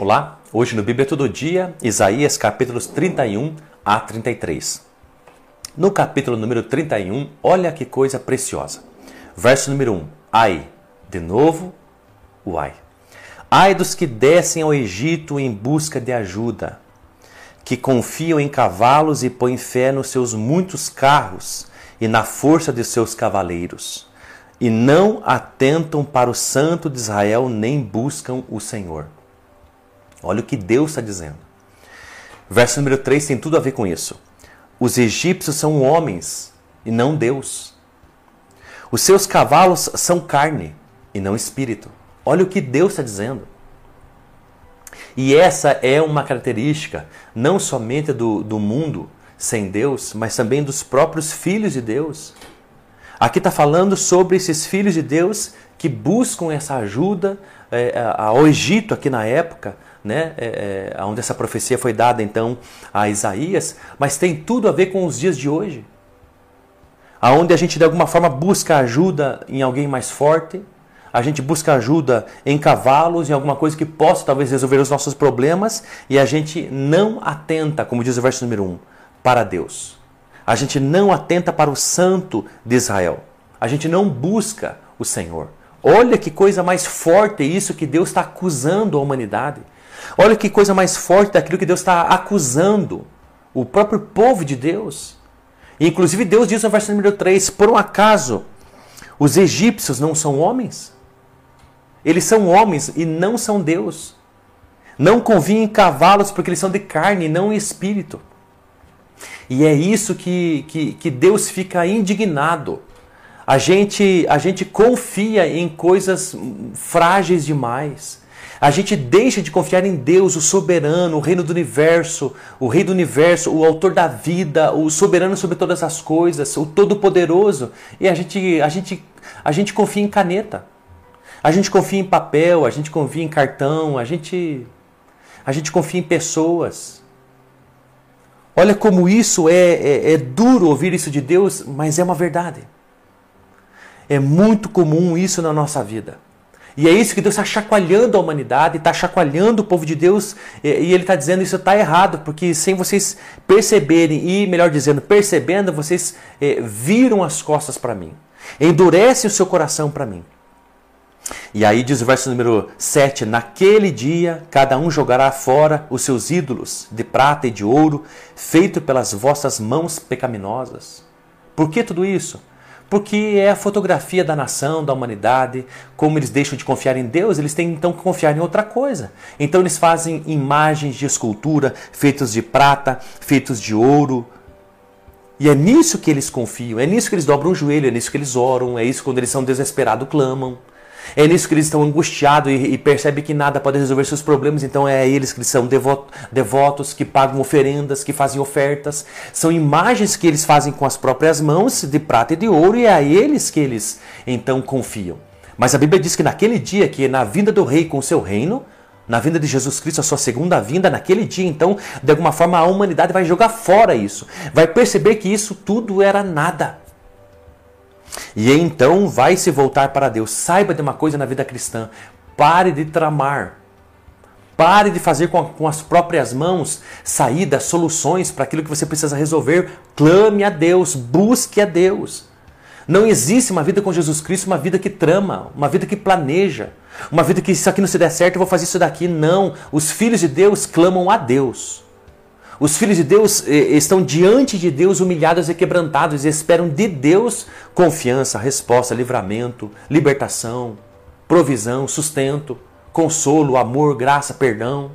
Olá, hoje no Bíblia Todo Dia, Isaías capítulos 31 a 33. No capítulo número 31, olha que coisa preciosa. Verso número 1. Ai, de novo, o ai. Ai dos que descem ao Egito em busca de ajuda, que confiam em cavalos e põem fé nos seus muitos carros e na força de seus cavaleiros, e não atentam para o Santo de Israel nem buscam o Senhor. Olha o que Deus está dizendo. Verso número 3 tem tudo a ver com isso. Os egípcios são homens e não Deus. Os seus cavalos são carne e não espírito. Olha o que Deus está dizendo. E essa é uma característica não somente do, do mundo sem Deus, mas também dos próprios filhos de Deus. Aqui está falando sobre esses filhos de Deus que buscam essa ajuda é, ao Egito aqui na época, né, é, é, onde essa profecia foi dada então a Isaías, mas tem tudo a ver com os dias de hoje, aonde a gente de alguma forma busca ajuda em alguém mais forte, a gente busca ajuda em cavalos, em alguma coisa que possa talvez resolver os nossos problemas, e a gente não atenta, como diz o verso número 1, para Deus. A gente não atenta para o Santo de Israel. A gente não busca o Senhor. Olha que coisa mais forte isso que Deus está acusando a humanidade. Olha que coisa mais forte daquilo que Deus está acusando o próprio povo de Deus. inclusive Deus diz no verso número 3: Por um acaso os egípcios não são homens? Eles são homens e não são Deus. Não convinha em cavalos porque eles são de carne e não espírito. E é isso que, que, que Deus fica indignado. A gente, a gente confia em coisas frágeis demais. A gente deixa de confiar em Deus, o soberano, o reino do universo, o rei do universo, o autor da vida, o soberano sobre todas as coisas, o todo-poderoso, e a gente, a, gente, a gente confia em caneta. A gente confia em papel, a gente confia em cartão, a gente, a gente confia em pessoas. Olha como isso é, é, é duro ouvir isso de Deus, mas é uma verdade. É muito comum isso na nossa vida. E é isso que Deus está chacoalhando a humanidade, está chacoalhando o povo de Deus, e, Ele está dizendo isso está errado, porque sem vocês perceberem, e melhor dizendo, percebendo, vocês é, viram as costas para mim. Endurece o seu coração para mim. E aí diz o verso número 7: Naquele dia cada um jogará fora os seus ídolos de prata e de ouro, feito pelas vossas mãos pecaminosas. Por que tudo isso? Porque é a fotografia da nação, da humanidade. Como eles deixam de confiar em Deus, eles têm então que confiar em outra coisa. Então eles fazem imagens de escultura feitas de prata, feitos de ouro. E é nisso que eles confiam, é nisso que eles dobram o joelho, é nisso que eles oram, é isso quando eles são desesperados clamam. É nisso que eles estão angustiados e, e percebem que nada pode resolver seus problemas, então é eles que são devotos, devotos, que pagam oferendas, que fazem ofertas. São imagens que eles fazem com as próprias mãos, de prata e de ouro, e é a eles que eles então confiam. Mas a Bíblia diz que naquele dia, que na vinda do rei com o seu reino, na vinda de Jesus Cristo, a sua segunda vinda, naquele dia, então, de alguma forma a humanidade vai jogar fora isso. Vai perceber que isso tudo era nada. E então vai se voltar para Deus. Saiba de uma coisa na vida cristã: pare de tramar. Pare de fazer com, com as próprias mãos saídas, soluções para aquilo que você precisa resolver. Clame a Deus, busque a Deus. Não existe uma vida com Jesus Cristo, uma vida que trama, uma vida que planeja, uma vida que isso aqui não se der certo, eu vou fazer isso daqui. Não. Os filhos de Deus clamam a Deus. Os filhos de Deus eh, estão diante de Deus humilhados e quebrantados e esperam de Deus confiança, resposta, livramento, libertação, provisão, sustento, consolo, amor, graça, perdão.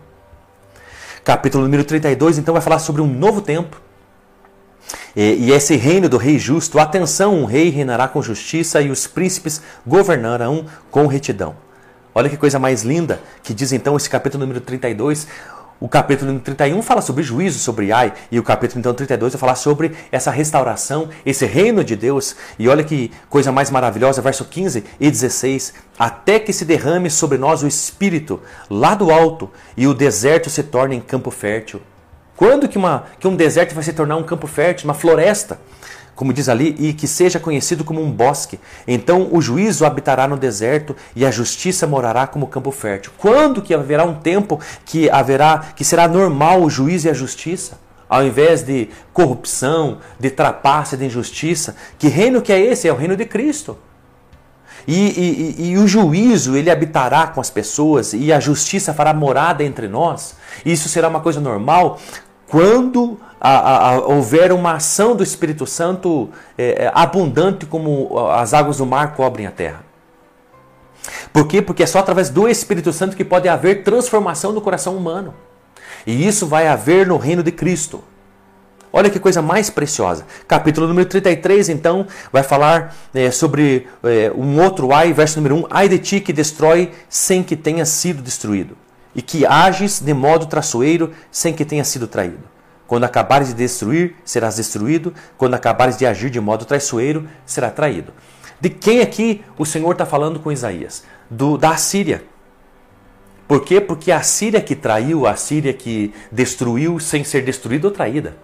Capítulo número 32, então, vai falar sobre um novo tempo. E, esse reino do rei justo, atenção, um rei reinará com justiça e os príncipes governarão com retidão. Olha que coisa mais linda que diz então esse capítulo número 32. O capítulo 31 fala sobre juízo, sobre Ai, e o capítulo então 32 vai falar sobre essa restauração, esse reino de Deus. E olha que coisa mais maravilhosa, verso 15 e 16: Até que se derrame sobre nós o Espírito lá do alto e o deserto se torne em campo fértil. Quando que, uma, que um deserto vai se tornar um campo fértil, uma floresta? Como diz ali, e que seja conhecido como um bosque. Então o juízo habitará no deserto e a justiça morará como campo fértil. Quando que haverá um tempo que haverá que será normal o juízo e a justiça? Ao invés de corrupção, de trapaça, de injustiça, que reino que é esse? É o reino de Cristo. E, e, e, o juízo ele habitará com as pessoas e a justiça fará morada entre nós. Isso será uma coisa normal quando a, a, houver uma ação do Espírito Santo é, é, abundante como as águas do mar cobrem a terra. Por quê? Porque é só através do Espírito Santo que pode haver transformação do coração humano. E isso vai haver no reino de Cristo. Olha que coisa mais preciosa. Capítulo número 33, então, vai falar é, sobre é, um outro ai, verso número 1. Ai de ti que destrói sem que tenha sido destruído, e que ages de modo traçoeiro sem que tenha sido traído. Quando acabares de destruir, serás destruído. Quando acabares de agir de modo traiçoeiro, será traído. De quem aqui o Senhor está falando com Isaías? Do, da Assíria. Por quê? Porque a Síria que traiu, a Síria que destruiu sem ser destruída ou traída.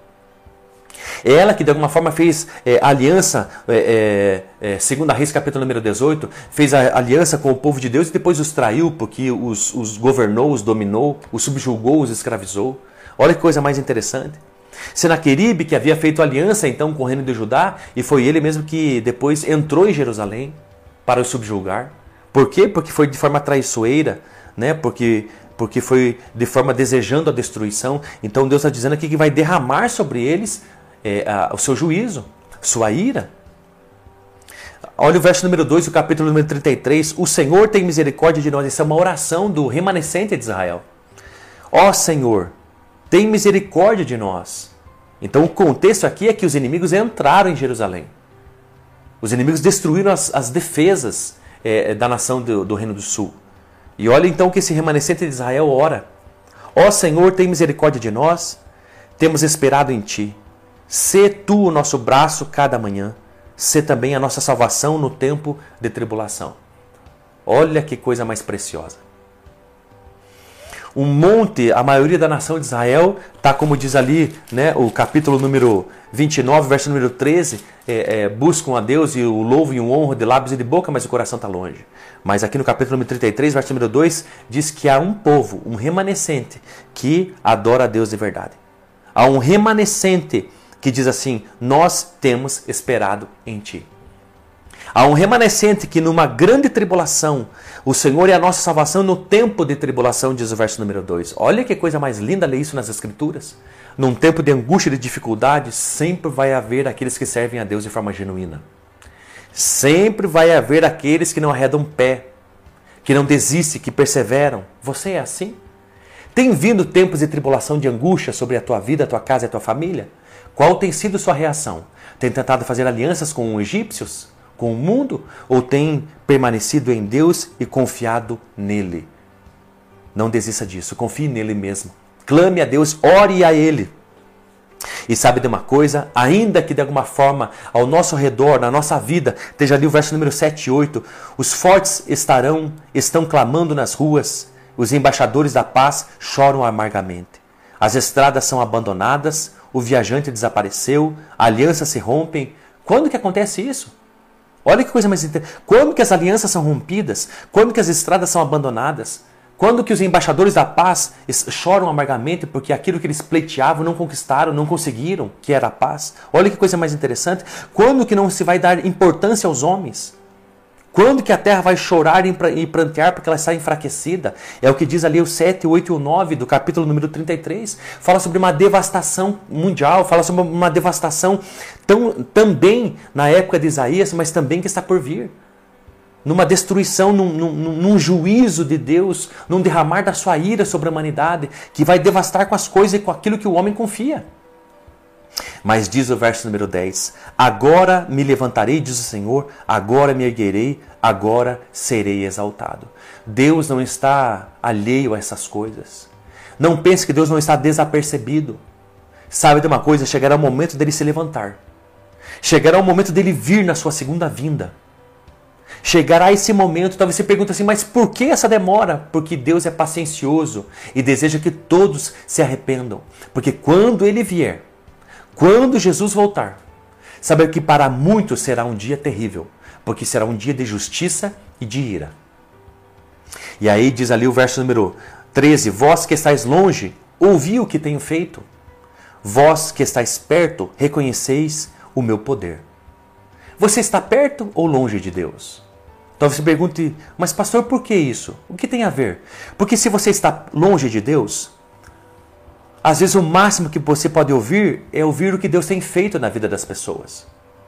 É ela que de alguma forma fez é, aliança, é, é, é segundo a Reis capítulo número 18, fez a aliança com o povo de Deus e depois os traiu porque os, os governou, os dominou, os subjugou, os escravizou. Olha que coisa mais interessante. Senaqueribe, que havia feito aliança então com o reino de Judá, e foi ele mesmo que depois entrou em Jerusalém para o subjugar. Por quê? Porque foi de forma traiçoeira, né? porque porque foi de forma desejando a destruição. Então Deus está dizendo aqui que vai derramar sobre eles é, a, o seu juízo, sua ira. Olha o verso número 2, o capítulo número 33. O Senhor tem misericórdia de nós. Isso é uma oração do remanescente de Israel. Ó Senhor, tem misericórdia de nós. Então o contexto aqui é que os inimigos entraram em Jerusalém. Os inimigos destruíram as, as defesas é, da nação do, do Reino do Sul. E olha então que esse remanescente de Israel ora: Ó Senhor, tem misericórdia de nós. Temos esperado em ti. Sê tu o nosso braço cada manhã, sê também a nossa salvação no tempo de tribulação. Olha que coisa mais preciosa. Um monte, a maioria da nação de Israel, está como diz ali, né, o capítulo número 29, verso número 13, é, é, buscam a Deus e o louvo e o honro de lábios e de boca, mas o coração está longe. Mas aqui no capítulo número 33, verso número 2, diz que há um povo, um remanescente, que adora a Deus de verdade. Há um remanescente que diz assim: Nós temos esperado em ti. Há um remanescente que, numa grande tribulação, o Senhor é a nossa salvação no tempo de tribulação, diz o verso número 2. Olha que coisa mais linda ler isso nas Escrituras. Num tempo de angústia e de dificuldade, sempre vai haver aqueles que servem a Deus de forma genuína. Sempre vai haver aqueles que não arredam pé, que não desistem, que perseveram. Você é assim? Tem vindo tempos de tribulação, de angústia sobre a tua vida, a tua casa e a tua família? Qual tem sido sua reação? Tem tentado fazer alianças com os egípcios? Com o mundo? Ou tem permanecido em Deus e confiado nele? Não desista disso, confie nele mesmo. Clame a Deus, ore a Ele. E sabe de uma coisa? Ainda que de alguma forma ao nosso redor, na nossa vida, esteja ali o verso número 7 e 8, os fortes estarão, estão clamando nas ruas, os embaixadores da paz choram amargamente. As estradas são abandonadas, o viajante desapareceu, alianças se rompem. Quando que acontece isso? Olha que coisa mais interessante. Quando que as alianças são rompidas? Quando que as estradas são abandonadas? Quando que os embaixadores da paz choram amargamente porque aquilo que eles pleiteavam não conquistaram, não conseguiram, que era a paz? Olha que coisa mais interessante. Quando que não se vai dar importância aos homens? Quando que a terra vai chorar e prantear porque ela está enfraquecida? É o que diz ali o 7, 8 e o 9 do capítulo número 33. Fala sobre uma devastação mundial, fala sobre uma devastação tão, também na época de Isaías, mas também que está por vir. Numa destruição, num, num, num juízo de Deus, num derramar da sua ira sobre a humanidade, que vai devastar com as coisas e com aquilo que o homem confia. Mas diz o verso número 10: Agora me levantarei, diz o Senhor, agora me erguerei, agora serei exaltado. Deus não está alheio a essas coisas. Não pense que Deus não está desapercebido. Sabe de uma coisa? Chegará o momento dele se levantar. Chegará o momento dele vir na sua segunda vinda. Chegará esse momento, talvez você pergunte assim, mas por que essa demora? Porque Deus é paciencioso e deseja que todos se arrependam. Porque quando ele vier, quando Jesus voltar, Saber que para muitos será um dia terrível, porque será um dia de justiça e de ira. E aí diz ali o verso número 13: Vós que estáis longe, ouvi o que tenho feito. Vós que estáis perto, reconheceis o meu poder. Você está perto ou longe de Deus? Talvez você pergunte, mas pastor, por que isso? O que tem a ver? Porque se você está longe de Deus, às vezes o máximo que você pode ouvir é ouvir o que Deus tem feito na vida das pessoas.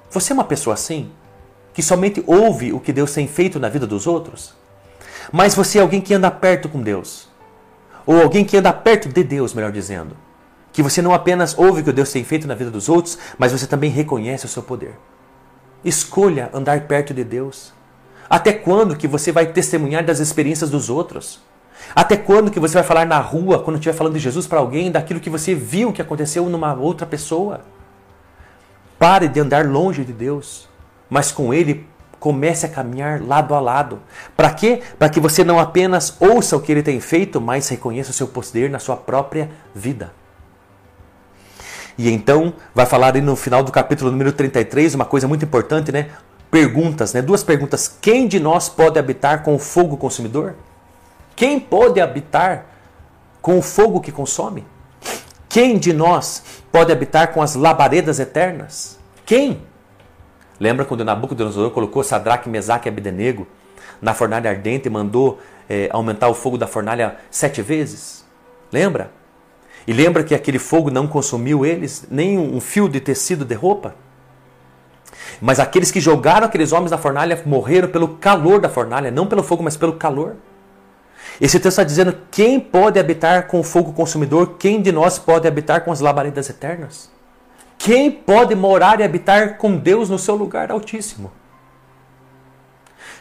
Você é uma pessoa assim? Que somente ouve o que Deus tem feito na vida dos outros? Mas você é alguém que anda perto com Deus. Ou alguém que anda perto de Deus, melhor dizendo. Que você não apenas ouve o que Deus tem feito na vida dos outros, mas você também reconhece o seu poder. Escolha andar perto de Deus. Até quando que você vai testemunhar das experiências dos outros? Até quando que você vai falar na rua, quando estiver falando de Jesus para alguém, daquilo que você viu que aconteceu numa outra pessoa? Pare de andar longe de Deus, mas com Ele comece a caminhar lado a lado. Para quê? Para que você não apenas ouça o que Ele tem feito, mas reconheça o seu poder na sua própria vida. E então vai falar aí no final do capítulo número 33 uma coisa muito importante, né? perguntas, né? duas perguntas. Quem de nós pode habitar com o fogo consumidor? Quem pode habitar com o fogo que consome? Quem de nós pode habitar com as labaredas eternas? Quem? Lembra quando Nabucodonosor colocou Sadraque, Mesaque e Abdenego na fornalha ardente e mandou é, aumentar o fogo da fornalha sete vezes? Lembra? E lembra que aquele fogo não consumiu eles, nem um fio de tecido de roupa? Mas aqueles que jogaram aqueles homens na fornalha morreram pelo calor da fornalha, não pelo fogo, mas pelo calor. Esse texto está dizendo: quem pode habitar com o fogo consumidor? Quem de nós pode habitar com as labaredas eternas? Quem pode morar e habitar com Deus no seu lugar altíssimo?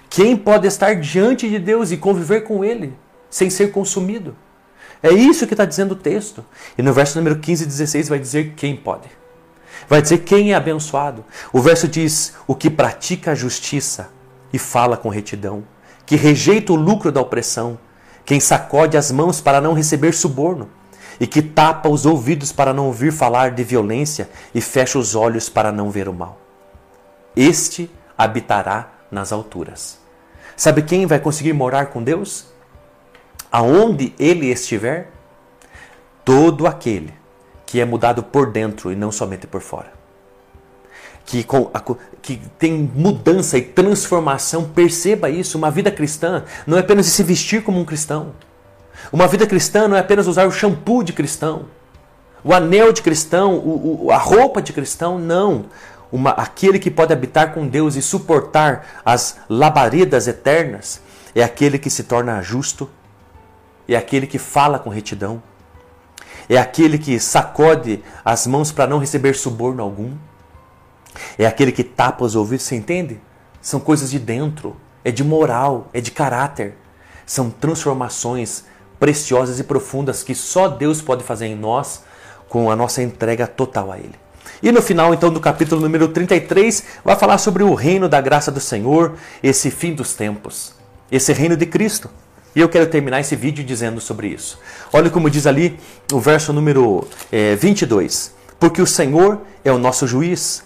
Quem pode estar diante de Deus e conviver com Ele sem ser consumido? É isso que está dizendo o texto. E no verso número 15 e 16 vai dizer quem pode. Vai dizer quem é abençoado. O verso diz: o que pratica a justiça e fala com retidão, que rejeita o lucro da opressão, quem sacode as mãos para não receber suborno, e que tapa os ouvidos para não ouvir falar de violência e fecha os olhos para não ver o mal. Este habitará nas alturas. Sabe quem vai conseguir morar com Deus? Aonde ele estiver? Todo aquele que é mudado por dentro e não somente por fora. Que, com, que tem mudança e transformação, perceba isso. Uma vida cristã não é apenas se vestir como um cristão. Uma vida cristã não é apenas usar o shampoo de cristão, o anel de cristão, o, o, a roupa de cristão, não. Uma, aquele que pode habitar com Deus e suportar as labaredas eternas é aquele que se torna justo, é aquele que fala com retidão, é aquele que sacode as mãos para não receber suborno algum. É aquele que tapa os ouvidos, você entende? São coisas de dentro, é de moral, é de caráter. São transformações preciosas e profundas que só Deus pode fazer em nós com a nossa entrega total a Ele. E no final, então, do capítulo número 33, vai falar sobre o reino da graça do Senhor, esse fim dos tempos, esse reino de Cristo. E eu quero terminar esse vídeo dizendo sobre isso. Olha como diz ali o verso número é, 22. Porque o Senhor é o nosso juiz,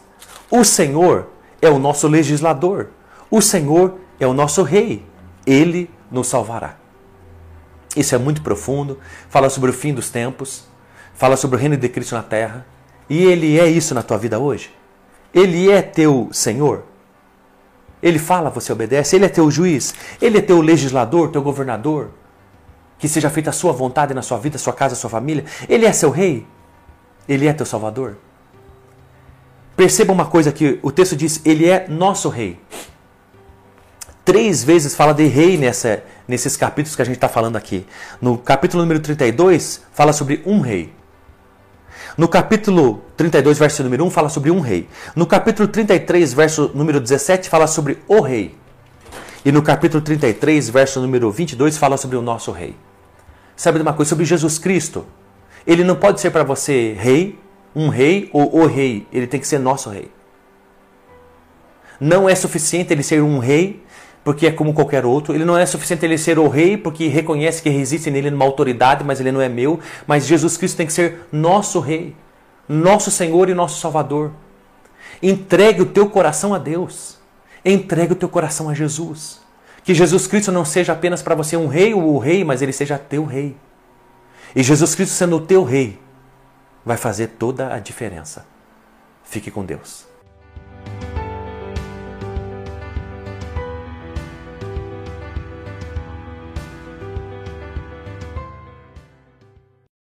o Senhor é o nosso legislador, o Senhor é o nosso rei, ele nos salvará. Isso é muito profundo, fala sobre o fim dos tempos, fala sobre o reino de Cristo na terra, e ele é isso na tua vida hoje. Ele é teu Senhor. Ele fala, você obedece. Ele é teu juiz. Ele é teu legislador, teu governador. Que seja feita a sua vontade na sua vida, sua casa, sua família. Ele é seu rei. Ele é teu salvador. Perceba uma coisa que o texto diz: Ele é nosso rei. Três vezes fala de rei nessa, nesses capítulos que a gente está falando aqui. No capítulo número 32, fala sobre um rei. No capítulo 32, verso número 1, fala sobre um rei. No capítulo 33, verso número 17, fala sobre o rei. E no capítulo 33, verso número 22, fala sobre o nosso rei. Sabe de uma coisa? Sobre Jesus Cristo. Ele não pode ser para você rei, um rei ou o rei. Ele tem que ser nosso rei. Não é suficiente ele ser um rei porque é como qualquer outro. Ele não é suficiente ele ser o rei, porque reconhece que existe nele uma autoridade, mas ele não é meu. Mas Jesus Cristo tem que ser nosso rei, nosso Senhor e nosso Salvador. Entregue o teu coração a Deus. Entregue o teu coração a Jesus. Que Jesus Cristo não seja apenas para você um rei ou o rei, mas ele seja teu rei. E Jesus Cristo sendo o teu rei, vai fazer toda a diferença. Fique com Deus.